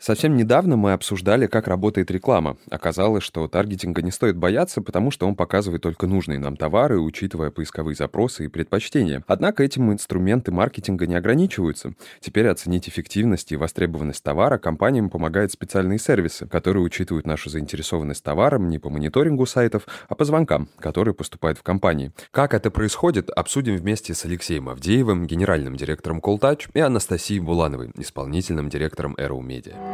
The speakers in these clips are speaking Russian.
Совсем недавно мы обсуждали, как работает реклама. Оказалось, что таргетинга не стоит бояться, потому что он показывает только нужные нам товары, учитывая поисковые запросы и предпочтения. Однако этим инструменты маркетинга не ограничиваются. Теперь оценить эффективность и востребованность товара компаниям помогают специальные сервисы, которые учитывают нашу заинтересованность товаром не по мониторингу сайтов, а по звонкам, которые поступают в компании. Как это происходит, обсудим вместе с Алексеем Авдеевым, генеральным директором Calltouch, и Анастасией Булановой, исполнительным директором Arrow Media.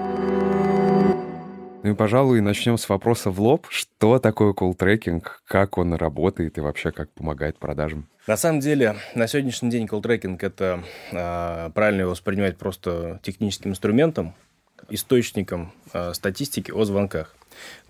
Ну и, пожалуй, начнем с вопроса в лоб. Что такое колл-трекинг, как он работает и вообще как помогает продажам? На самом деле, на сегодняшний день колл-трекинг – это э, правильно его воспринимать просто техническим инструментом, источником э, статистики о звонках.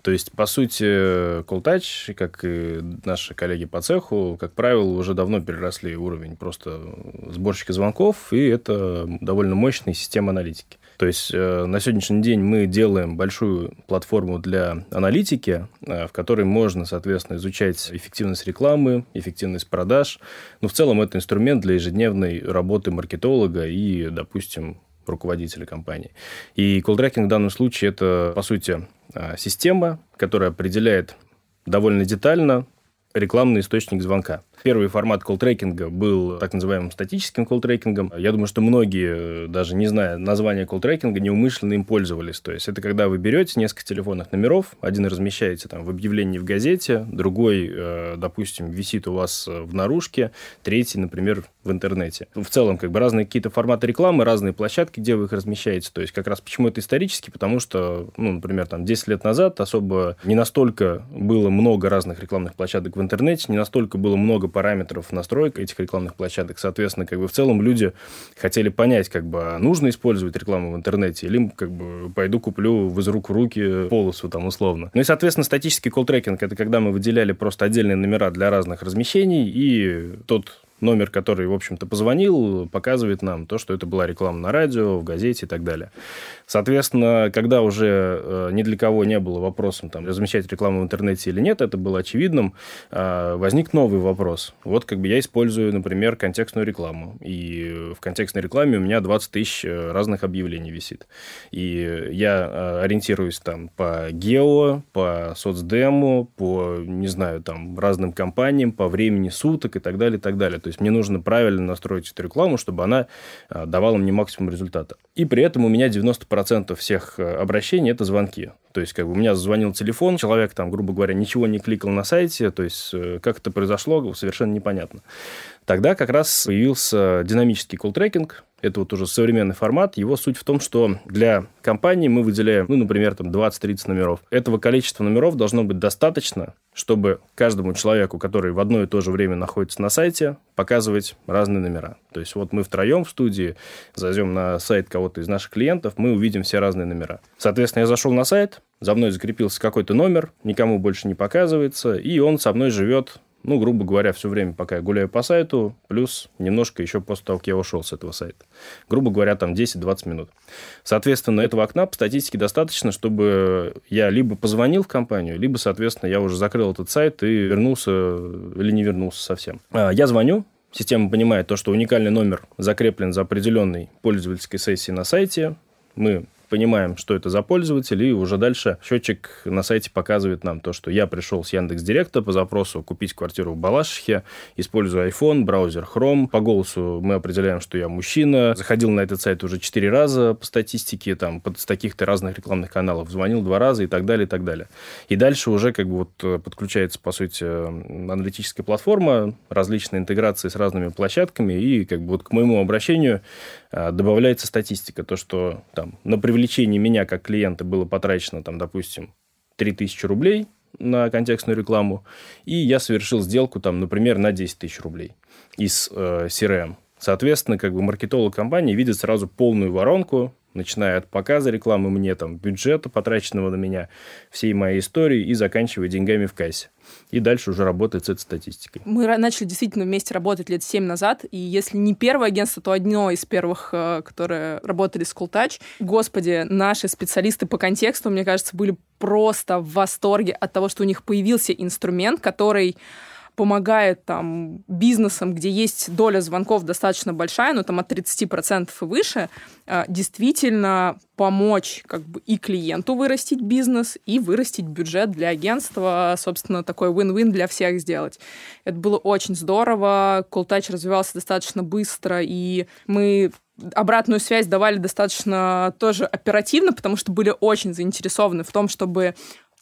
То есть, по сути, Calltouch, как и наши коллеги по цеху, как правило, уже давно переросли уровень просто сборщика звонков, и это довольно мощная система аналитики. То есть э, на сегодняшний день мы делаем большую платформу для аналитики, э, в которой можно, соответственно, изучать эффективность рекламы, эффективность продаж. Но в целом это инструмент для ежедневной работы маркетолога и, допустим, руководителя компании. И колл-трекинг в данном случае это, по сути, э, система, которая определяет довольно детально рекламный источник звонка. Первый формат колл-трекинга был так называемым статическим колл-трекингом. Я думаю, что многие, э, даже не зная названия колл-трекинга, неумышленно им пользовались. То есть это когда вы берете несколько телефонных номеров, один размещаете там в объявлении в газете, другой, э, допустим, висит у вас в наружке, третий, например, в интернете. В целом, как бы разные какие-то форматы рекламы, разные площадки, где вы их размещаете. То есть как раз почему это исторически, потому что, ну, например, там 10 лет назад особо не настолько было много разных рекламных площадок в интернете, не настолько было много параметров настроек этих рекламных площадок. Соответственно, как бы в целом люди хотели понять, как бы а нужно использовать рекламу в интернете или как бы пойду куплю из рук в руки полосу там условно. Ну и, соответственно, статический колл-трекинг – это когда мы выделяли просто отдельные номера для разных размещений, и тот номер, который, в общем-то, позвонил, показывает нам то, что это была реклама на радио, в газете и так далее. Соответственно, когда уже э, ни для кого не было вопросом, там, размещать рекламу в интернете или нет, это было очевидным, э, возник новый вопрос. Вот как бы я использую, например, контекстную рекламу, и в контекстной рекламе у меня 20 тысяч э, разных объявлений висит. И я ориентируюсь там по гео, по соцдему, по, не знаю, там, разным компаниям, по времени суток и так далее, и так далее. То есть мне нужно правильно настроить эту рекламу, чтобы она а, давала мне максимум результата. И при этом у меня 90% всех э, обращений – это звонки. То есть, как бы у меня звонил телефон, человек там, грубо говоря, ничего не кликал на сайте, то есть, э, как это произошло, совершенно непонятно. Тогда как раз появился динамический колл-трекинг, это вот уже современный формат. Его суть в том, что для компании мы выделяем, ну, например, там 20-30 номеров. Этого количества номеров должно быть достаточно, чтобы каждому человеку, который в одно и то же время находится на сайте, показывать разные номера. То есть вот мы втроем в студии зайдем на сайт кого-то из наших клиентов, мы увидим все разные номера. Соответственно, я зашел на сайт, за мной закрепился какой-то номер, никому больше не показывается, и он со мной живет ну, грубо говоря, все время, пока я гуляю по сайту, плюс немножко еще после того, как я ушел с этого сайта. Грубо говоря, там 10-20 минут. Соответственно, этого окна по статистике достаточно, чтобы я либо позвонил в компанию, либо, соответственно, я уже закрыл этот сайт и вернулся или не вернулся совсем. А, я звоню, Система понимает то, что уникальный номер закреплен за определенной пользовательской сессией на сайте. Мы понимаем, что это за пользователь, и уже дальше счетчик на сайте показывает нам то, что я пришел с Яндекс Директа по запросу купить квартиру в Балашихе, используя iPhone, браузер Chrome. По голосу мы определяем, что я мужчина. Заходил на этот сайт уже четыре раза по статистике, там, с таких-то разных рекламных каналов. Звонил два раза и так далее, и так далее. И дальше уже как бы вот э, подключается, по сути, аналитическая платформа, различные интеграции с разными площадками, и как бы вот к моему обращению э, добавляется статистика, то, что там на привлечение меня как клиента было потрачено, там, допустим, 3000 рублей на контекстную рекламу, и я совершил сделку, там, например, на 10 тысяч рублей из э, CRM. Соответственно, как бы маркетолог компании видит сразу полную воронку, начиная от показа рекламы мне, там, бюджета, потраченного на меня, всей моей истории, и заканчивая деньгами в кассе. И дальше уже работает с этой статистикой. Мы начали действительно вместе работать лет семь назад, и если не первое агентство, то одно из первых, э, которые работали с Cooltouch. Господи, наши специалисты по контексту, мне кажется, были просто в восторге от того, что у них появился инструмент, который помогает там бизнесам, где есть доля звонков достаточно большая, ну там от 30% и выше, э, действительно помочь как бы и клиенту вырастить бизнес, и вырастить бюджет для агентства, собственно, такой win-win для всех сделать. Это было очень здорово, Cooltouch развивался достаточно быстро, и мы обратную связь давали достаточно тоже оперативно, потому что были очень заинтересованы в том, чтобы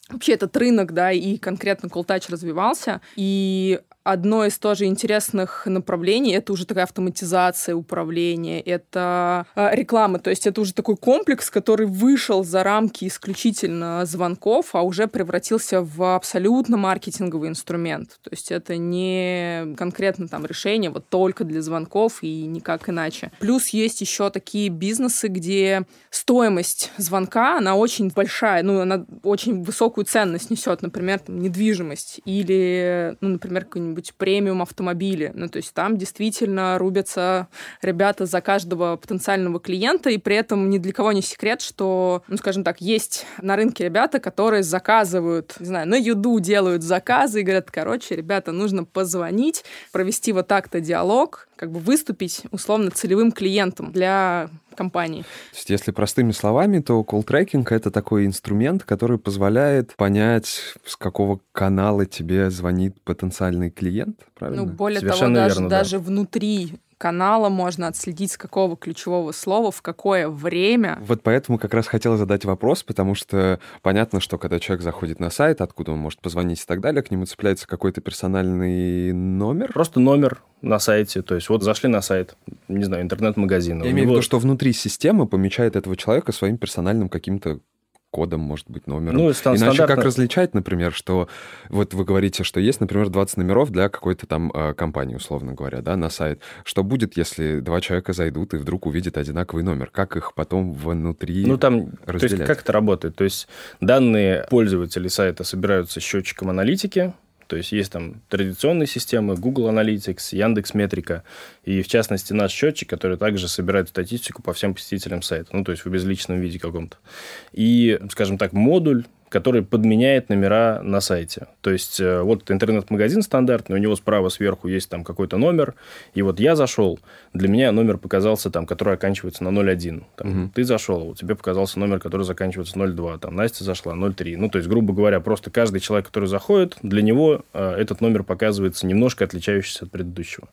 вообще этот рынок, да, и конкретно Cooltouch развивался. И одно из тоже интересных направлений это уже такая автоматизация управления, это э, реклама, то есть это уже такой комплекс, который вышел за рамки исключительно звонков, а уже превратился в абсолютно маркетинговый инструмент. То есть это не конкретно там решение вот только для звонков и никак иначе. Плюс есть еще такие бизнесы, где стоимость звонка, она очень большая, ну, она очень высокую ценность несет, например, там, недвижимость или, ну, например, какой-нибудь какие-нибудь премиум автомобили. Ну, то есть там действительно рубятся ребята за каждого потенциального клиента, и при этом ни для кого не секрет, что, ну, скажем так, есть на рынке ребята, которые заказывают, не знаю, на юду делают заказы и говорят, короче, ребята, нужно позвонить, провести вот так-то диалог, как бы выступить условно целевым клиентом для компании. То есть, если простыми словами, то колл-трекинг — это такой инструмент, который позволяет понять, с какого канала тебе звонит потенциальный клиент, правильно? Ну, более Совершенно того, даже, верно, да. даже внутри канала можно отследить, с какого ключевого слова, в какое время. Вот поэтому как раз хотела задать вопрос, потому что понятно, что когда человек заходит на сайт, откуда он может позвонить и так далее, к нему цепляется какой-то персональный номер. Просто номер на сайте. То есть вот зашли на сайт, не знаю, интернет-магазина. Я имею в виду, что внутри системы помечает этого человека своим персональным каким-то кодом, может быть, номером. Ну, стан- Иначе стандартно... как различать, например, что вот вы говорите, что есть, например, 20 номеров для какой-то там э, компании, условно говоря, да, на сайт. Что будет, если два человека зайдут и вдруг увидят одинаковый номер? Как их потом внутри Ну, там, разделять? то есть как это работает? То есть данные пользователей сайта собираются счетчиком аналитики, то есть есть там традиционные системы, Google Analytics, Яндекс Метрика, и в частности наш счетчик, который также собирает статистику по всем посетителям сайта, ну то есть в безличном виде каком-то. И, скажем так, модуль который подменяет номера на сайте. То есть, э, вот интернет-магазин стандартный, у него справа сверху есть там какой-то номер, и вот я зашел, для меня номер показался там, который оканчивается на 01. Там, угу. Ты зашел, у тебя показался номер, который заканчивается 02. Там Настя зашла 03. Ну, то есть, грубо говоря, просто каждый человек, который заходит, для него э, этот номер показывается немножко отличающийся от предыдущего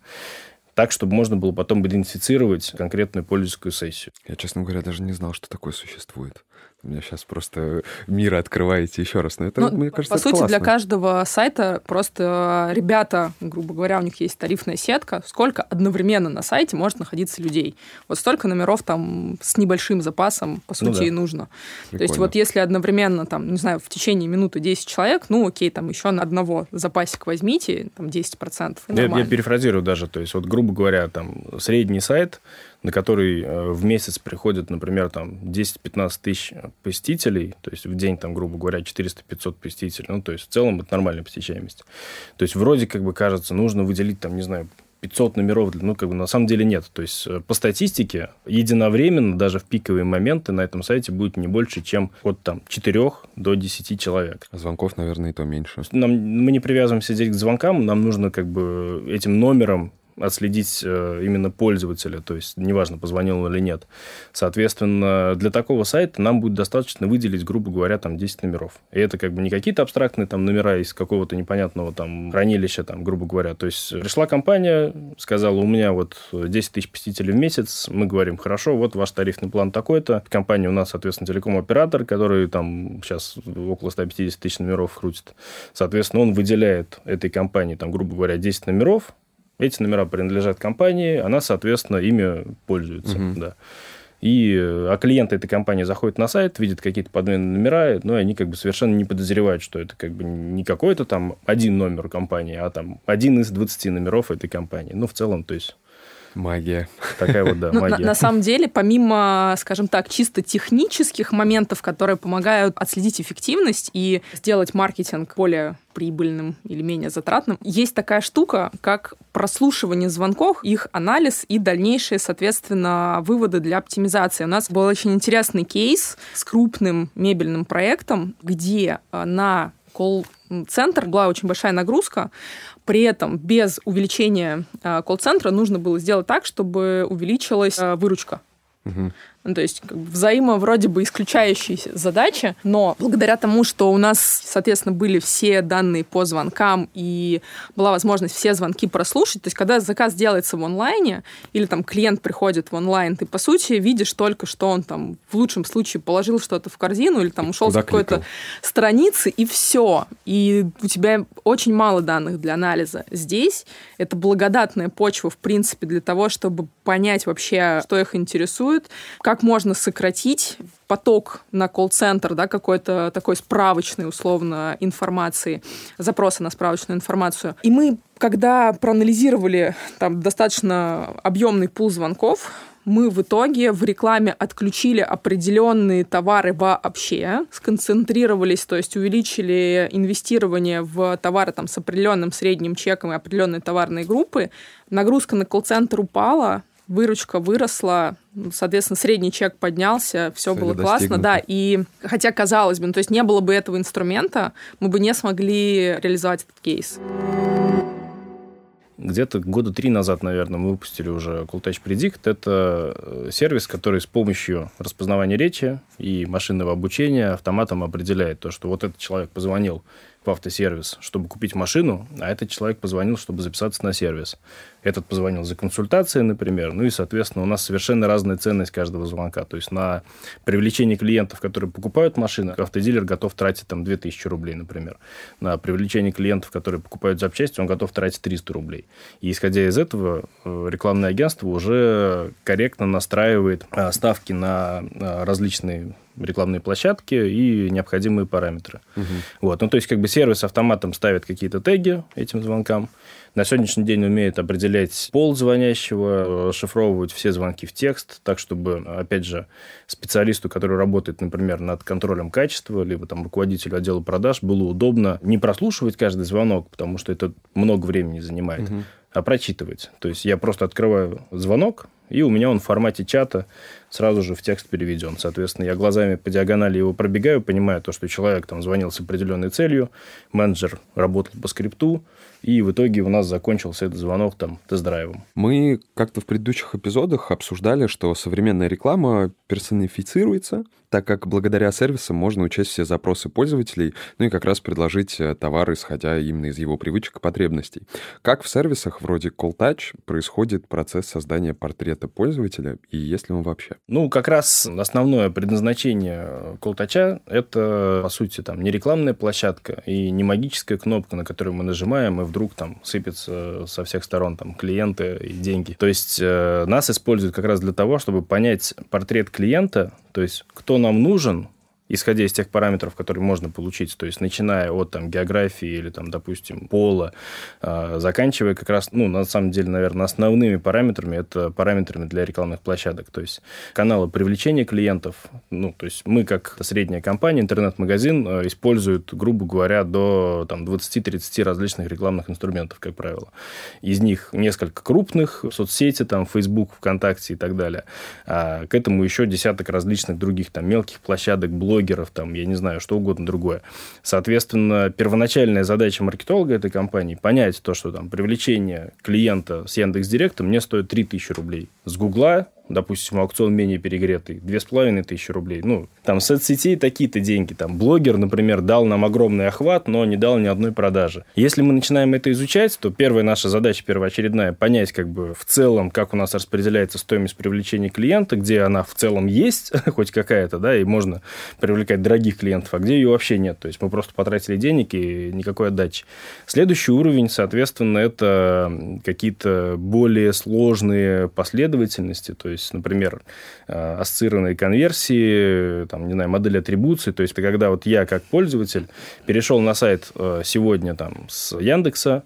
так, чтобы можно было потом идентифицировать конкретную пользовательскую сессию. Я, честно говоря, даже не знал, что такое существует. Меня сейчас просто мир открываете еще раз. Но это, ну, мне кажется, По сути, классно. для каждого сайта просто ребята, грубо говоря, у них есть тарифная сетка, сколько одновременно на сайте может находиться людей. Вот столько номеров там с небольшим запасом, по ну сути, ну, да. и нужно. Прикольно. То есть вот если одновременно, там, не знаю, в течение минуты 10 человек, ну окей, там еще на одного запасик возьмите, там 10%. Я, я перефразирую даже, то есть вот, грубо говоря, там средний сайт на который э, в месяц приходит, например, там 10-15 тысяч посетителей, то есть в день, там, грубо говоря, 400-500 посетителей, ну, то есть в целом это нормальная посещаемость. То есть вроде как бы кажется, нужно выделить, там, не знаю, 500 номеров, ну, как бы на самом деле нет. То есть э, по статистике единовременно, даже в пиковые моменты на этом сайте будет не больше, чем от там 4 до 10 человек. А звонков, наверное, и то меньше. Нам, мы не привязываемся здесь к звонкам, нам нужно как бы этим номером отследить э, именно пользователя, то есть неважно, позвонил он или нет. Соответственно, для такого сайта нам будет достаточно выделить, грубо говоря, там 10 номеров. И это как бы не какие-то абстрактные там номера из какого-то непонятного там хранилища, там, грубо говоря. То есть пришла компания, сказала, у меня вот 10 тысяч посетителей в месяц, мы говорим, хорошо, вот ваш тарифный план такой-то. Компания у нас, соответственно, телеком-оператор, который там сейчас около 150 тысяч номеров крутит. Соответственно, он выделяет этой компании, там, грубо говоря, 10 номеров, эти номера принадлежат компании, она, соответственно, ими пользуется. Угу. Да. И, а клиенты этой компании заходят на сайт, видят какие-то подменные номера, но они как бы совершенно не подозревают, что это как бы не какой-то там один номер компании, а там один из 20 номеров этой компании. Ну, в целом, то есть Магия. Такая вот, да, ну, магия. На, на самом деле, помимо, скажем так, чисто технических моментов, которые помогают отследить эффективность и сделать маркетинг более прибыльным или менее затратным, есть такая штука, как прослушивание звонков, их анализ и дальнейшие, соответственно, выводы для оптимизации. У нас был очень интересный кейс с крупным мебельным проектом, где э, на колл-центр, была очень большая нагрузка. При этом без увеличения э, колл-центра нужно было сделать так, чтобы увеличилась э, выручка. Угу. Ну, то есть как бы, взаимо вроде бы исключающиеся задачи, но благодаря тому, что у нас, соответственно, были все данные по звонкам и была возможность все звонки прослушать, то есть когда заказ делается в онлайне или там клиент приходит в онлайн, ты, по сути, видишь только, что он там в лучшем случае положил что-то в корзину или там ушел Куда с какой-то страницы, и все. И у тебя очень мало данных для анализа. Здесь это благодатная почва, в принципе, для того, чтобы понять вообще, что их интересует, как как можно сократить поток на колл-центр, да, какой-то такой справочной, условно, информации, запроса на справочную информацию. И мы, когда проанализировали там достаточно объемный пул звонков, мы в итоге в рекламе отключили определенные товары вообще, сконцентрировались, то есть увеличили инвестирование в товары там, с определенным средним чеком и определенные товарные группы. Нагрузка на колл-центр упала, выручка выросла, соответственно, средний чек поднялся, все было классно, да, и хотя казалось бы, ну, то есть не было бы этого инструмента, мы бы не смогли реализовать этот кейс. Где-то года три назад, наверное, мы выпустили уже Cool Touch Predict. Это э, сервис, который с помощью распознавания речи и машинного обучения автоматом определяет то, что вот этот человек позвонил в автосервис, чтобы купить машину, а этот человек позвонил, чтобы записаться на сервис. Этот позвонил за консультацией, например. Ну и, соответственно, у нас совершенно разная ценность каждого звонка. То есть на привлечение клиентов, которые покупают машины, автодилер готов тратить там 2000 рублей, например. На привлечение клиентов, которые покупают запчасти, он готов тратить 300 рублей. И исходя из этого, э, рекламное агентство уже корректно настраивает э, ставки на э, различные рекламные площадки и необходимые параметры. Угу. Вот. Ну, то есть, как бы сервис автоматом ставит какие-то теги этим звонкам, на сегодняшний день умеет определять пол звонящего, расшифровывать все звонки в текст, так, чтобы, опять же, специалисту, который работает, например, над контролем качества, либо там руководителю отдела продаж, было удобно не прослушивать каждый звонок, потому что это много времени занимает, угу. а прочитывать. То есть я просто открываю звонок, и у меня он в формате чата сразу же в текст переведен. Соответственно, я глазами по диагонали его пробегаю, понимаю то, что человек там звонил с определенной целью, менеджер работал по скрипту, и в итоге у нас закончился этот звонок там тест-драйвом. Мы как-то в предыдущих эпизодах обсуждали, что современная реклама персонифицируется, так как благодаря сервисам можно учесть все запросы пользователей, ну и как раз предложить э, товар, исходя именно из его привычек и потребностей. Как в сервисах вроде Call Touch происходит процесс создания портрета пользователя, и есть ли он вообще? Ну, как раз основное предназначение Call Touch — это, по сути, там, не рекламная площадка и не магическая кнопка, на которую мы нажимаем, и вдруг там сыпется со всех сторон там клиенты и деньги. То есть э, нас используют как раз для того, чтобы понять портрет клиента, то есть кто нам нужен, исходя из тех параметров, которые можно получить, то есть начиная от там, географии или, там, допустим, пола, э, заканчивая как раз, ну, на самом деле, наверное, основными параметрами, это параметрами для рекламных площадок, то есть каналы привлечения клиентов, ну, то есть мы, как средняя компания, интернет-магазин, э, используют, грубо говоря, до там, 20-30 различных рекламных инструментов, как правило. Из них несколько крупных, соцсети, там, Facebook, ВКонтакте и так далее. А к этому еще десяток различных других там мелких площадок, блогеров, блогеров, там, я не знаю, что угодно другое. Соответственно, первоначальная задача маркетолога этой компании понять то, что там привлечение клиента с Яндекс.Директа мне стоит 3000 рублей. С Гугла допустим, аукцион менее перегретый, две с половиной тысячи рублей. Ну, там соцсетей такие-то деньги. Там блогер, например, дал нам огромный охват, но не дал ни одной продажи. Если мы начинаем это изучать, то первая наша задача первоочередная понять, как бы в целом, как у нас распределяется стоимость привлечения клиента, где она в целом есть, хоть какая-то, да, и можно привлекать дорогих клиентов, а где ее вообще нет. То есть мы просто потратили денег и никакой отдачи. Следующий уровень, соответственно, это какие-то более сложные последовательности, то есть например, э, ассоциированные конверсии, там, не знаю, модель атрибуции. То есть, когда вот я как пользователь перешел на сайт э, сегодня там с Яндекса,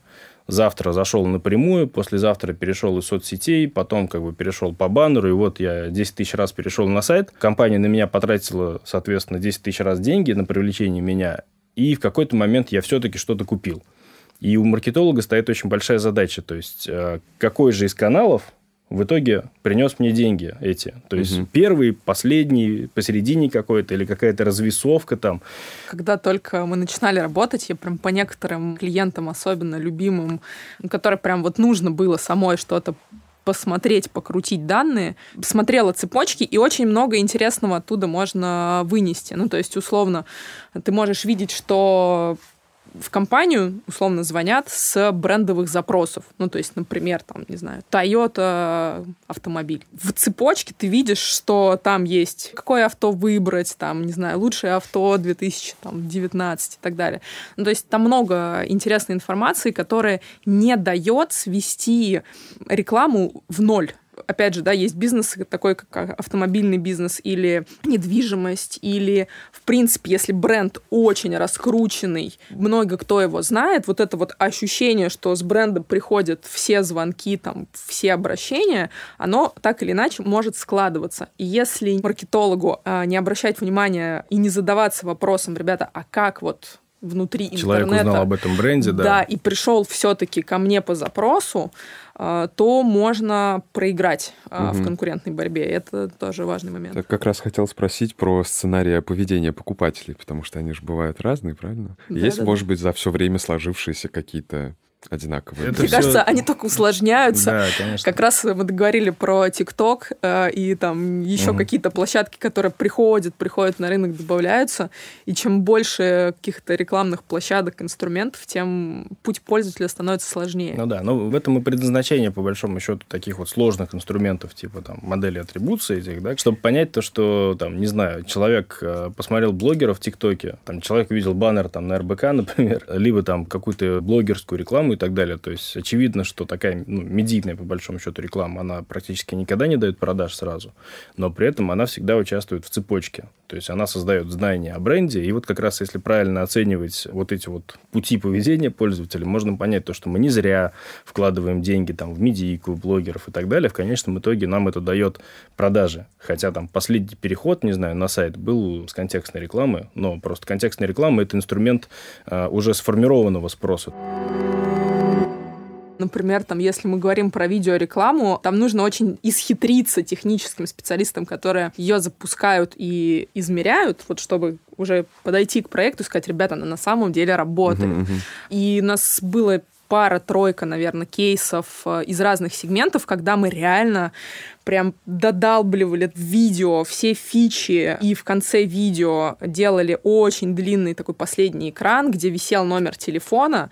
завтра зашел напрямую, послезавтра перешел из соцсетей, потом как бы перешел по баннеру, и вот я 10 тысяч раз перешел на сайт. Компания на меня потратила, соответственно, 10 тысяч раз деньги на привлечение меня, и в какой-то момент я все-таки что-то купил. И у маркетолога стоит очень большая задача, то есть э, какой же из каналов в итоге принес мне деньги эти. То есть угу. первый, последний, посередине какой-то или какая-то развесовка там. Когда только мы начинали работать, я прям по некоторым клиентам, особенно любимым, которые прям вот нужно было самой что-то посмотреть, покрутить данные, смотрела цепочки, и очень много интересного оттуда можно вынести. Ну, то есть, условно, ты можешь видеть, что в компанию, условно, звонят с брендовых запросов. Ну, то есть, например, там, не знаю, Toyota автомобиль. В цепочке ты видишь, что там есть какое авто выбрать, там, не знаю, лучшее авто 2019 и так далее. Ну, то есть там много интересной информации, которая не дает свести рекламу в ноль опять же, да, есть бизнес такой, как автомобильный бизнес или недвижимость, или, в принципе, если бренд очень раскрученный, много кто его знает, вот это вот ощущение, что с брендом приходят все звонки, там, все обращения, оно так или иначе может складываться. И если маркетологу э, не обращать внимания и не задаваться вопросом, ребята, а как вот внутри Человек интернета. Человек узнал об этом бренде, да. Да, и пришел все-таки ко мне по запросу, а, то можно проиграть угу. в конкурентной борьбе. Это тоже важный момент. Так как раз хотел спросить про сценарий поведения покупателей, потому что они же бывают разные, правильно? Да, Есть, да, может да. быть, за все время сложившиеся какие-то одинаковые. Это Мне все... кажется, они только усложняются. Да, конечно. Как раз мы говорили про ТикТок э, и там еще угу. какие-то площадки, которые приходят, приходят на рынок, добавляются. И чем больше каких-то рекламных площадок, инструментов, тем путь пользователя становится сложнее. Ну да, но в этом и предназначение, по большому счету, таких вот сложных инструментов, типа там модели атрибуции этих, да, чтобы понять то, что там, не знаю, человек э, посмотрел блогеров в ТикТоке, там человек увидел баннер там на РБК, например, либо там какую-то блогерскую рекламу, и так далее. То есть очевидно, что такая ну, медийная, по большому счету, реклама, она практически никогда не дает продаж сразу, но при этом она всегда участвует в цепочке. То есть она создает знания о бренде, и вот как раз если правильно оценивать вот эти вот пути поведения пользователя, можно понять то, что мы не зря вкладываем деньги там в медийку, блогеров и так далее. В конечном итоге нам это дает продажи. Хотя там последний переход, не знаю, на сайт был с контекстной рекламы, но просто контекстная реклама – это инструмент а, уже сформированного спроса. Например, там, если мы говорим про видеорекламу, там нужно очень исхитриться техническим специалистам, которые ее запускают и измеряют, вот чтобы уже подойти к проекту и сказать, ребята, она на самом деле работает. Uh-huh, uh-huh. И у нас было пара-тройка, наверное, кейсов э, из разных сегментов, когда мы реально прям додалбливали видео все фичи и в конце видео делали очень длинный такой последний экран, где висел номер телефона,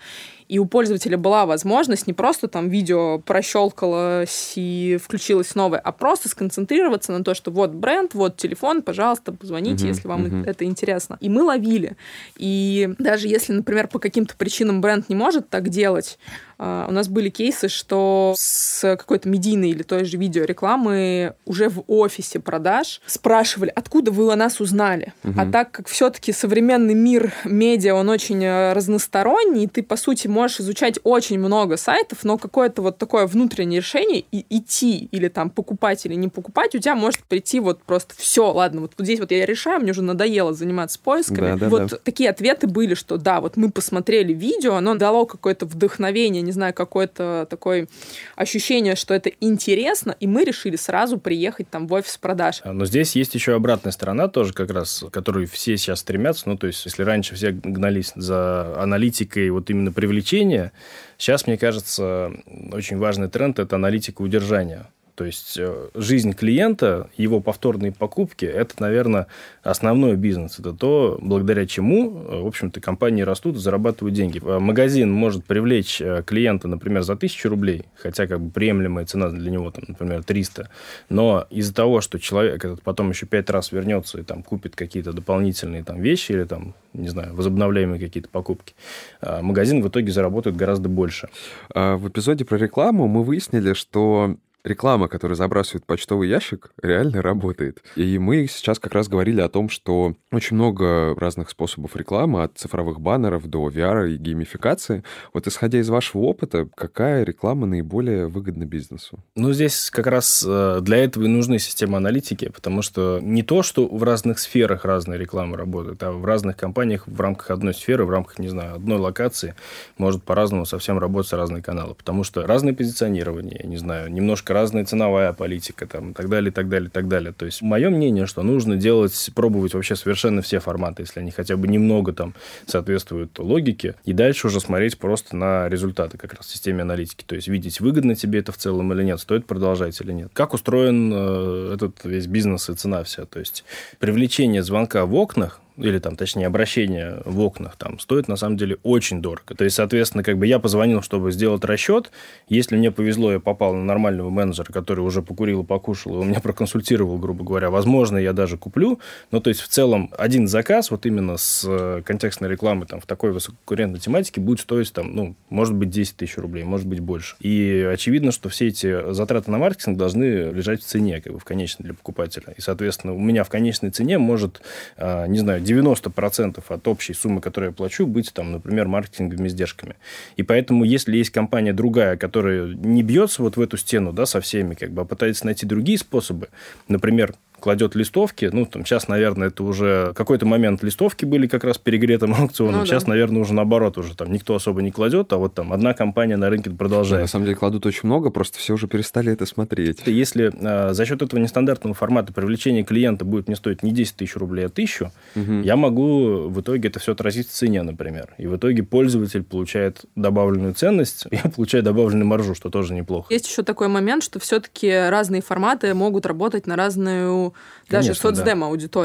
и у пользователя была возможность не просто там видео прощелкалось и включилось новое, а просто сконцентрироваться на то, что вот бренд, вот телефон, пожалуйста, позвоните, uh-huh, если вам uh-huh. это интересно. И мы ловили. И даже если, например, по каким-то причинам бренд не может так делать, у нас были кейсы, что с какой-то медийной или той же видеорекламы уже в офисе продаж спрашивали, откуда вы о нас узнали. Угу. А так как все-таки современный мир медиа, он очень э, разносторонний, ты, по сути, можешь изучать очень много сайтов, но какое-то вот такое внутреннее решение и идти или там покупать или не покупать, у тебя может прийти вот просто все, ладно, вот здесь вот я решаю, мне уже надоело заниматься поисками. Да, да, вот да. такие ответы были, что да, вот мы посмотрели видео, оно дало какое-то вдохновение, не знаю, какое-то такое ощущение, что это интересно, и мы решили сразу приехать там в офис продаж. А, но здесь есть еще обратная сторона тоже как раз, к которой все сейчас стремятся. Ну, то есть, если раньше все гнались за аналитикой вот именно привлечения, сейчас, мне кажется, очень важный тренд – это аналитика удержания. То есть э, жизнь клиента, его повторные покупки – это, наверное, основной бизнес. Это то, благодаря чему, э, в общем-то, компании растут зарабатывают деньги. Э, магазин может привлечь клиента, например, за 1000 рублей, хотя как бы приемлемая цена для него, там, например, 300. Но из-за того, что человек этот потом еще пять раз вернется и там купит какие-то дополнительные там вещи или там, не знаю, возобновляемые какие-то покупки, магазин в итоге заработает гораздо больше. А в эпизоде про рекламу мы выяснили, что реклама, которая забрасывает почтовый ящик, реально работает. И мы сейчас как раз говорили о том, что очень много разных способов рекламы, от цифровых баннеров до VR и геймификации. Вот исходя из вашего опыта, какая реклама наиболее выгодна бизнесу? Ну, здесь как раз э, для этого и нужны системы аналитики, потому что не то, что в разных сферах разные рекламы работают, а в разных компаниях в рамках одной сферы, в рамках, не знаю, одной локации может по-разному совсем работать разные каналы, потому что разное позиционирование, не знаю, немножко разная ценовая политика, там, и так далее, и так далее, и так далее. То есть, мое мнение, что нужно делать, пробовать вообще совершенно все форматы, если они хотя бы немного там соответствуют логике, и дальше уже смотреть просто на результаты как раз в системе аналитики. То есть, видеть, выгодно тебе это в целом или нет, стоит продолжать или нет. Как устроен э, этот весь бизнес и цена вся. То есть, привлечение звонка в окнах, или там, точнее, обращение в окнах там стоит на самом деле очень дорого. То есть, соответственно, как бы я позвонил, чтобы сделать расчет. Если мне повезло, я попал на нормального менеджера, который уже покурил и покушал, и он меня проконсультировал, грубо говоря. Возможно, я даже куплю. Но то есть, в целом, один заказ вот именно с э, контекстной рекламы там в такой высококонкурентной тематике будет стоить там, ну, может быть, 10 тысяч рублей, может быть, больше. И очевидно, что все эти затраты на маркетинг должны лежать в цене, как бы в конечной для покупателя. И, соответственно, у меня в конечной цене может, а, не знаю, 90% от общей суммы, которую я плачу, быть, там, например, маркетинговыми издержками. И поэтому, если есть компания другая, которая не бьется вот в эту стену, да, со всеми, как бы, а пытается найти другие способы, например, кладет листовки. Ну, там сейчас, наверное, это уже какой-то момент листовки были как раз перегретым аукционом. Ну, сейчас, да. наверное, уже наоборот, уже там никто особо не кладет, а вот там одна компания на рынке продолжает. На самом деле кладут очень много, просто все уже перестали это смотреть. Если а, за счет этого нестандартного формата привлечение клиента будет мне стоить не 10 тысяч рублей, а тысячу, угу. я могу в итоге это все отразить в цене, например. И в итоге пользователь получает добавленную ценность, я получаю добавленную маржу, что тоже неплохо. Есть еще такой момент, что все-таки разные форматы могут работать на разную даже Конечно.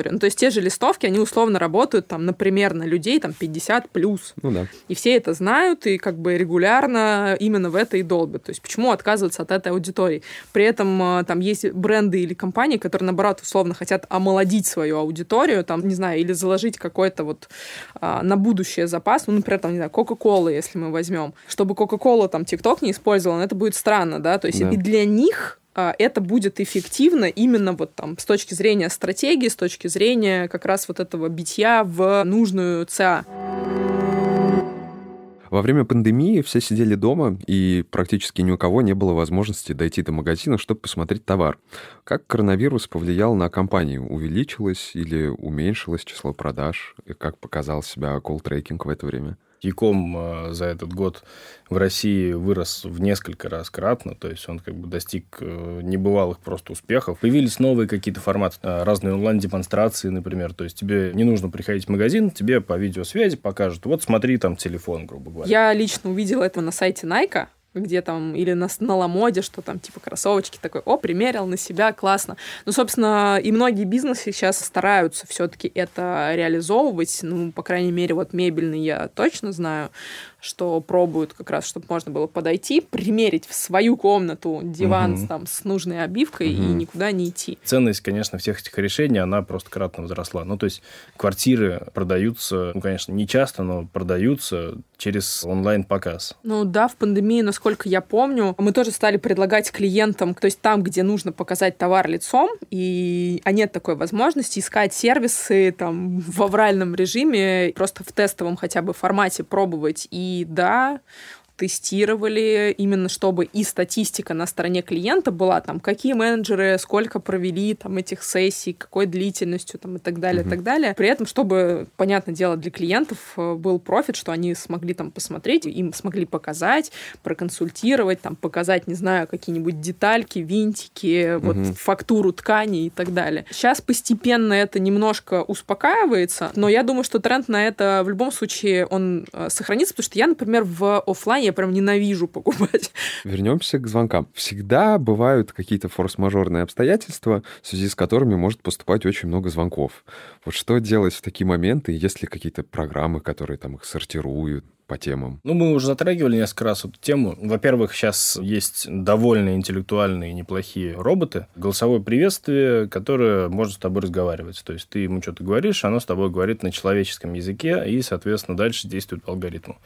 Да. Ну, то есть те же листовки, они условно работают, там, например, на людей там 50 плюс. Ну да. И все это знают, и как бы регулярно именно в это и долбят. То есть почему отказываться от этой аудитории? При этом а, там есть бренды или компании, которые, наоборот, условно хотят омолодить свою аудиторию, там, не знаю, или заложить какой-то вот а, на будущее запас, ну, например, там, не знаю, Кока-Кола, если мы возьмем. Чтобы Кока-Кола там ТикТок не использовал, ну, это будет странно, да, то есть да. и для них это будет эффективно именно вот там с точки зрения стратегии, с точки зрения как раз вот этого битья в нужную ЦА. Во время пандемии все сидели дома, и практически ни у кого не было возможности дойти до магазина, чтобы посмотреть товар. Как коронавирус повлиял на компанию? Увеличилось или уменьшилось число продаж? И как показал себя колл-трекинг в это время? Яком э, за этот год в России вырос в несколько раз кратно, то есть он как бы достиг э, небывалых просто успехов. Появились новые какие-то форматы, э, разные онлайн-демонстрации, например, то есть тебе не нужно приходить в магазин, тебе по видеосвязи покажут, вот смотри там телефон, грубо говоря. Я лично увидела это на сайте Nike, где там, или на, на Ламоде, что там, типа, кроссовочки такой, о, примерил на себя, классно. Ну, собственно, и многие бизнесы сейчас стараются все-таки это реализовывать, ну, по крайней мере, вот мебельный я точно знаю, что пробуют как раз, чтобы можно было подойти, примерить в свою комнату диван угу. там, с нужной обивкой угу. и никуда не идти. Ценность, конечно, всех этих решений, она просто кратно возросла. Ну, то есть квартиры продаются, ну, конечно, не часто, но продаются через онлайн-показ. Ну да, в пандемии, насколько я помню, мы тоже стали предлагать клиентам, то есть там, где нужно показать товар лицом, и а нет такой возможности, искать сервисы там в авральном режиме, просто в тестовом хотя бы формате пробовать и и да, тестировали, именно чтобы и статистика на стороне клиента была, там, какие менеджеры сколько провели там этих сессий, какой длительностью там и так далее, mm-hmm. и так далее. При этом, чтобы, понятное дело, для клиентов э, был профит, что они смогли там посмотреть, им смогли показать, проконсультировать, там, показать, не знаю, какие-нибудь детальки, винтики, mm-hmm. вот фактуру ткани и так далее. Сейчас постепенно это немножко успокаивается, но я думаю, что тренд на это в любом случае он э, сохранится, потому что я, например, в офлайне я прям ненавижу покупать. Вернемся к звонкам. Всегда бывают какие-то форс-мажорные обстоятельства, в связи с которыми может поступать очень много звонков. Вот что делать в такие моменты, есть ли какие-то программы, которые там их сортируют, по темам? Ну, мы уже затрагивали несколько раз эту тему. Во-первых, сейчас есть довольно интеллектуальные неплохие роботы. Голосовое приветствие, которое может с тобой разговаривать. То есть ты ему что-то говоришь, оно с тобой говорит на человеческом языке и, соответственно, дальше действует по алгоритму.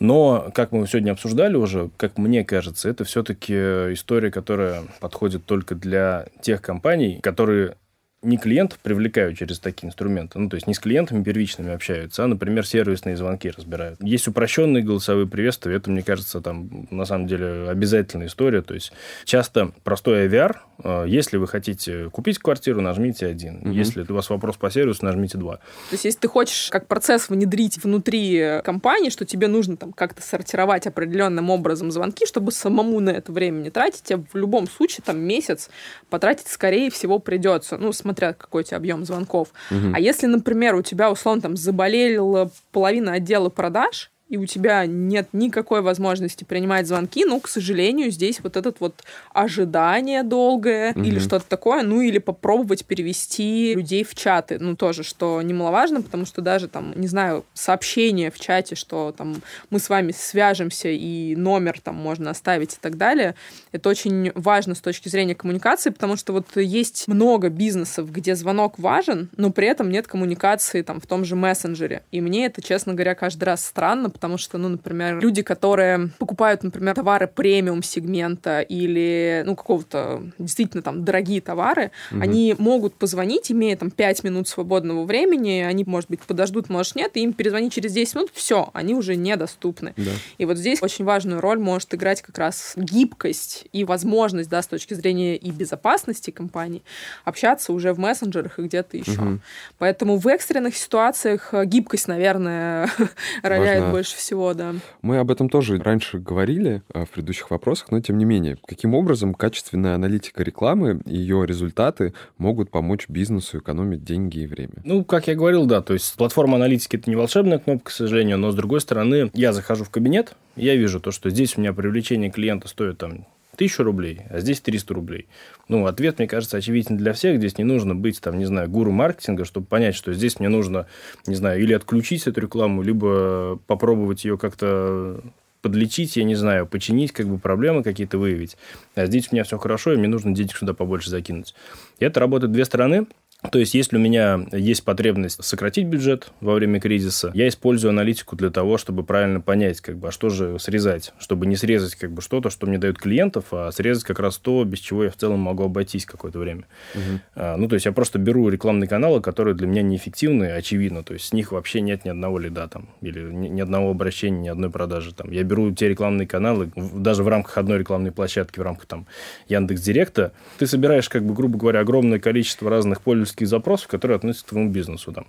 Но, как мы сегодня обсуждали уже, как мне кажется, это все-таки история, которая подходит только для тех компаний, которые не клиентов привлекают через такие инструменты, ну, то есть не с клиентами первичными общаются, а, например, сервисные звонки разбирают. Есть упрощенные голосовые приветствия, это, мне кажется, там, на самом деле, обязательная история, то есть часто простой IVR, э, если вы хотите купить квартиру, нажмите один, угу. если у вас вопрос по сервису, нажмите два. То есть если ты хочешь как процесс внедрить внутри компании, что тебе нужно там как-то сортировать определенным образом звонки, чтобы самому на это время не тратить, а в любом случае там месяц потратить, скорее всего, придется, ну, смотря какой у тебя объем звонков. Угу. А если, например, у тебя, условно, там заболела половина отдела продаж, и у тебя нет никакой возможности принимать звонки, ну, к сожалению, здесь вот этот вот ожидание долгое угу. или что-то такое, ну, или попробовать перевести людей в чаты, ну, тоже, что немаловажно, потому что даже там, не знаю, сообщение в чате, что там мы с вами свяжемся и номер там можно оставить и так далее, это очень важно с точки зрения коммуникации, потому что вот есть много бизнесов, где звонок важен, но при этом нет коммуникации там в том же мессенджере, и мне это, честно говоря, каждый раз странно, потому что, ну, например, люди, которые покупают, например, товары премиум сегмента или, ну, какого-то действительно там дорогие товары, угу. они могут позвонить, имея там 5 минут свободного времени, они, может быть, подождут, может, нет, и им перезвонить через 10 минут, все, они уже недоступны. Да. И вот здесь очень важную роль может играть как раз гибкость и возможность, да, с точки зрения и безопасности компании общаться уже в мессенджерах и где-то еще. Угу. Поэтому в экстренных ситуациях гибкость, наверное, роляет больше больше всего, да. Мы об этом тоже раньше говорили э, в предыдущих вопросах, но тем не менее, каким образом качественная аналитика рекламы и ее результаты могут помочь бизнесу экономить деньги и время? Ну, как я говорил, да, то есть платформа аналитики это не волшебная кнопка, к сожалению, но с другой стороны, я захожу в кабинет, я вижу то, что здесь у меня привлечение клиента стоит там тысячу рублей, а здесь 300 рублей. Ну, ответ, мне кажется, очевиден для всех. Здесь не нужно быть, там, не знаю, гуру маркетинга, чтобы понять, что здесь мне нужно, не знаю, или отключить эту рекламу, либо попробовать ее как-то подлечить, я не знаю, починить, как бы проблемы какие-то выявить. А здесь у меня все хорошо, и мне нужно денег сюда побольше закинуть. И это работает две стороны. То есть, если у меня есть потребность сократить бюджет во время кризиса, я использую аналитику для того, чтобы правильно понять, как бы, а что же срезать, чтобы не срезать как бы что-то, что мне дают клиентов, а срезать как раз то, без чего я в целом могу обойтись какое-то время. Угу. А, ну, то есть, я просто беру рекламные каналы, которые для меня неэффективны, очевидно, то есть, с них вообще нет ни одного лида там, или ни одного обращения, ни одной продажи там. Я беру те рекламные каналы, даже в рамках одной рекламной площадки, в рамках там Яндекс Директа, ты собираешь, как бы, грубо говоря, огромное количество разных пользователей пользовательских запросов, которые относятся к твоему бизнесу. Там.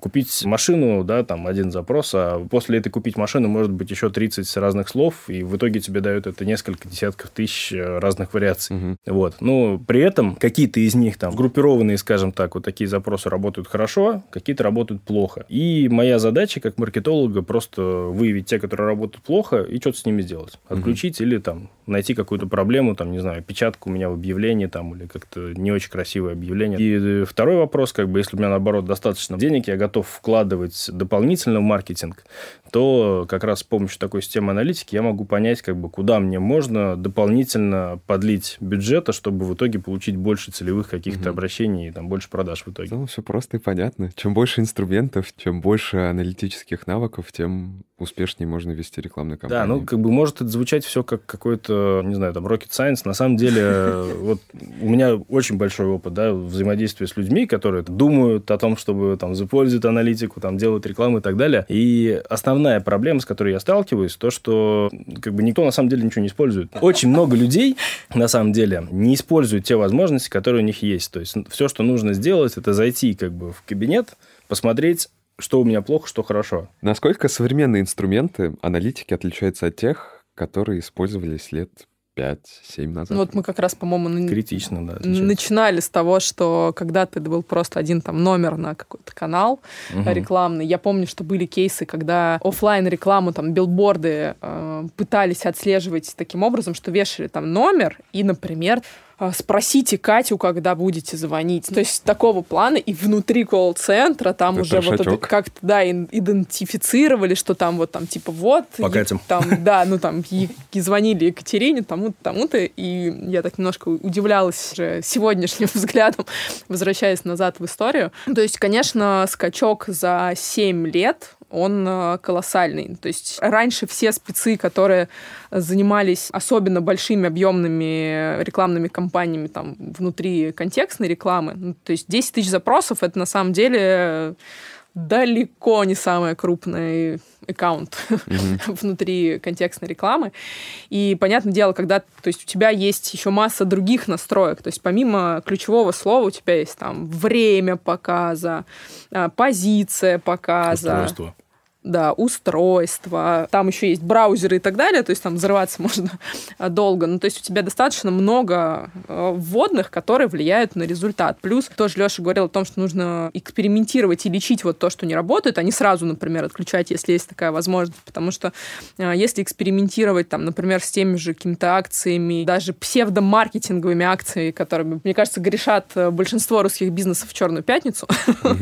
Купить машину, да, там один запрос, а после этой купить машину может быть еще 30 разных слов, и в итоге тебе дают это несколько десятков тысяч э, разных вариаций. Угу. Вот. Но при этом какие-то из них там группированные, скажем так, вот такие запросы работают хорошо, какие-то работают плохо. И моя задача как маркетолога просто выявить те, которые работают плохо, и что-то с ними сделать. Отключить угу. или там найти какую-то проблему, там, не знаю, печатку у меня в объявлении там, или как-то не очень красивое объявление. И э, второй вопрос, как бы, если у меня, наоборот, достаточно денег, я готов вкладывать дополнительно в маркетинг, то как раз с помощью такой системы аналитики я могу понять, как бы, куда мне можно дополнительно подлить бюджета, чтобы в итоге получить больше целевых каких-то угу. обращений и там больше продаж в итоге. Ну, все просто и понятно. Чем больше инструментов, чем больше аналитических навыков, тем успешнее можно вести рекламную кампанию. Да, ну, как бы может это звучать все как какой-то, не знаю, там, rocket science. На самом деле, вот у меня очень большой опыт, да, взаимодействия с людьми, которые думают о том, чтобы там запользовать аналитику, там делать рекламу и так далее. И основная проблема, с которой я сталкиваюсь, то, что как бы никто на самом деле ничего не использует. Очень много людей на самом деле не используют те возможности, которые у них есть. То есть все, что нужно сделать, это зайти как бы в кабинет, посмотреть, что у меня плохо, что хорошо. Насколько современные инструменты аналитики отличаются от тех, которые использовались лет 5-7 назад. Ну, вот мы как раз, по-моему, критично, да, начинали с того, что когда-то это был просто один там номер на какой-то канал угу. рекламный. Я помню, что были кейсы, когда офлайн рекламу там билборды э, пытались отслеживать таким образом, что вешали там номер и, например, спросите Катю, когда будете звонить. То есть такого плана и внутри колл-центра там это уже шачок. вот это как-то, да, идентифицировали, что там вот там типа вот. По Катям. Там, да, ну там и, и звонили Екатерине, тому-то, тому-то, и я так немножко удивлялась уже сегодняшним взглядом, возвращаясь назад в историю. То есть, конечно, скачок за 7 лет он э, колоссальный. То есть раньше все спецы, которые занимались особенно большими объемными рекламными кампаниями там, внутри контекстной рекламы, ну, то есть 10 тысяч запросов, это на самом деле далеко не самый крупный аккаунт mm-hmm. внутри контекстной рекламы. И, понятное дело, когда то есть, у тебя есть еще масса других настроек, то есть помимо ключевого слова у тебя есть там время показа, а, позиция показа. Устройство да, устройства, там еще есть браузеры и так далее, то есть там взрываться можно долго. Ну, то есть у тебя достаточно много э, вводных, которые влияют на результат. Плюс тоже Леша говорил о том, что нужно экспериментировать и лечить вот то, что не работает, а не сразу, например, отключать, если есть такая возможность. Потому что э, если экспериментировать, там, например, с теми же какими-то акциями, даже псевдомаркетинговыми акциями, которыми, мне кажется, грешат э, большинство русских бизнесов в Черную пятницу,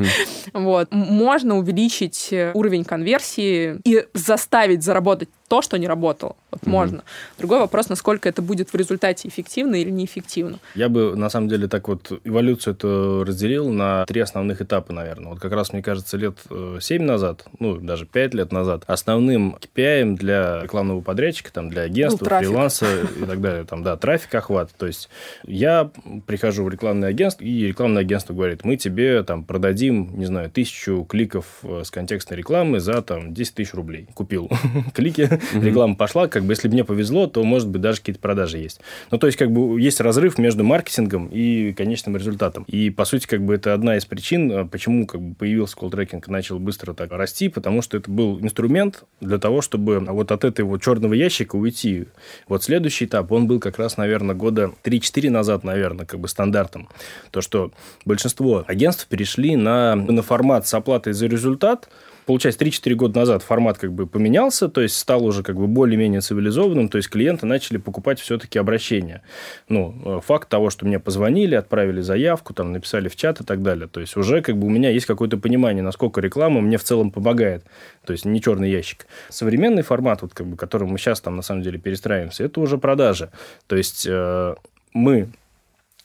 вот, можно увеличить уровень конверсии версии и заставить заработать то, что не работало. Вот mm-hmm. можно. Другой вопрос, насколько это будет в результате эффективно или неэффективно. Я бы, на самом деле, так вот эволюцию эту разделил на три основных этапа, наверное. Вот как раз, мне кажется, лет 7 э, назад, ну, даже 5 лет назад, основным KPI для рекламного подрядчика, там, для агентства, ну, фриланса и так далее, там, да, трафик, охват. То есть я прихожу в рекламное агентство, и рекламное агентство говорит, мы тебе там продадим, не знаю, тысячу кликов э, с контекстной рекламы за там 10 тысяч рублей. Купил клики, реклама пошла, как бы если мне повезло, то, может быть, даже какие-то продажи есть. Ну, то есть, как бы есть разрыв между маркетингом и конечным результатом. И, по сути, как бы это одна из причин, а, почему как бы появился колл-трекинг и начал быстро так расти, потому что это был инструмент для того, чтобы вот от этого черного ящика уйти. Вот следующий этап, он был как раз, наверное, года 3-4 назад, наверное, как бы стандартом. То, что большинство агентств перешли на, на формат с оплатой за результат – получается, 3-4 года назад формат как бы поменялся, то есть стал уже как бы более-менее цивилизованным, то есть клиенты начали покупать все-таки обращения. Ну, э, факт того, что мне позвонили, отправили заявку, там, написали в чат и так далее. То есть уже как бы у меня есть какое-то понимание, насколько реклама мне в целом помогает. То есть не черный ящик. Современный формат, вот как бы, которым мы сейчас там на самом деле перестраиваемся, это уже продажа. То есть э, мы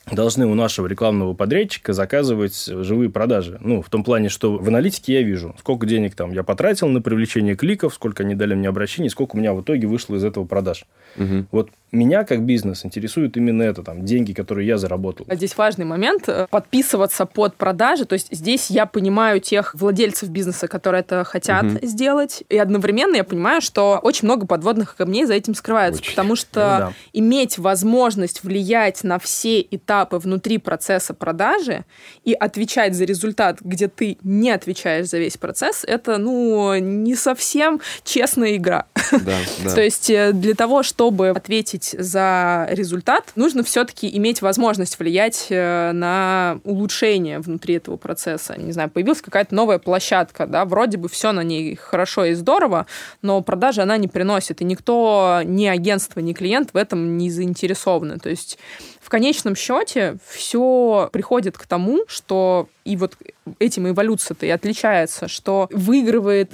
должны у нашего рекламного подрядчика заказывать живые продажи. Ну, в том плане, что в аналитике я вижу, сколько денег там я потратил на привлечение кликов, сколько они дали мне обращений, сколько у меня в итоге вышло из этого продаж. Угу. Вот меня как бизнес интересует именно это, там, деньги, которые я заработал. А здесь важный момент э, – подписываться под продажи. То есть здесь я понимаю тех владельцев бизнеса, которые это хотят угу. сделать, и одновременно я понимаю, что очень много подводных камней за этим скрывается, очень. потому что ну, да. иметь возможность влиять на все этапы внутри процесса продажи и отвечать за результат, где ты не отвечаешь за весь процесс, это, ну, не совсем честная игра. Да, да. То есть э, для того, чтобы ответить ответить за результат, нужно все-таки иметь возможность влиять э, на улучшение внутри этого процесса. Не знаю, появилась какая-то новая площадка, да, вроде бы все на ней хорошо и здорово, но продажи она не приносит, и никто, ни агентство, ни клиент в этом не заинтересованы. То есть в конечном счете все приходит к тому, что и вот этим эволюция-то и отличается, что выигрывает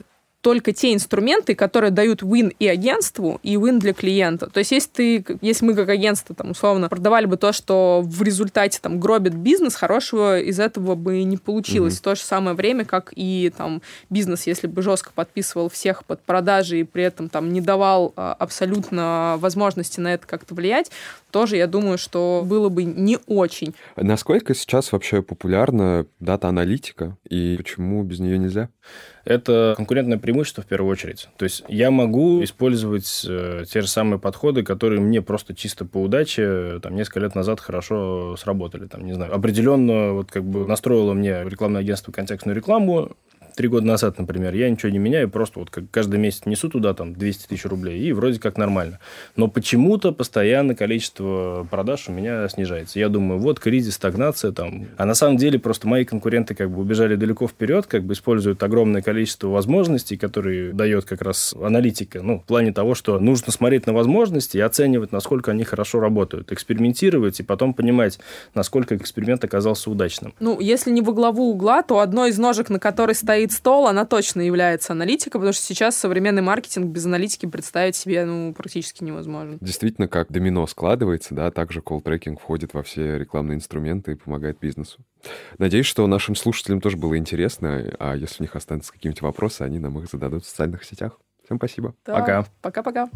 только те инструменты, которые дают win и агентству, и win для клиента. То есть, если ты, если мы как агентство, там, условно, продавали бы то, что в результате там гробит бизнес, хорошего из этого бы не получилось. Mm-hmm. В то же самое время, как и там бизнес, если бы жестко подписывал всех под продажи и при этом там не давал а, абсолютно возможности на это как-то влиять, тоже, я думаю, что было бы не очень. Насколько сейчас вообще популярна дата-аналитика и почему без нее нельзя? это конкурентное преимущество в первую очередь. То есть я могу использовать э, те же самые подходы, которые мне просто чисто по удаче там несколько лет назад хорошо сработали. Там, не знаю, определенно вот как бы настроило мне рекламное агентство контекстную рекламу, три года назад, например, я ничего не меняю, просто вот каждый месяц несу туда там 200 тысяч рублей, и вроде как нормально. Но почему-то постоянно количество продаж у меня снижается. Я думаю, вот кризис, стагнация там. А на самом деле просто мои конкуренты как бы убежали далеко вперед, как бы используют огромное количество возможностей, которые дает как раз аналитика. Ну, в плане того, что нужно смотреть на возможности и оценивать, насколько они хорошо работают, экспериментировать и потом понимать, насколько эксперимент оказался удачным. Ну, если не во главу угла, то одной из ножек, на которой стоит Стол, она точно является аналитикой, потому что сейчас современный маркетинг без аналитики представить себе ну, практически невозможно. Действительно, как домино складывается, да, также колл-трекинг входит во все рекламные инструменты и помогает бизнесу. Надеюсь, что нашим слушателям тоже было интересно, а если у них останутся какие-нибудь вопросы, они нам их зададут в социальных сетях. Всем спасибо. Да. Пока. Пока-пока.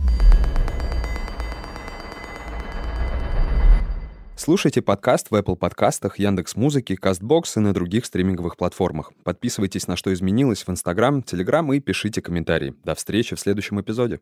Слушайте подкаст в Apple подкастах, Яндекс Музыки, Castbox и на других стриминговых платформах. Подписывайтесь на «Что изменилось» в Instagram, Telegram и пишите комментарии. До встречи в следующем эпизоде.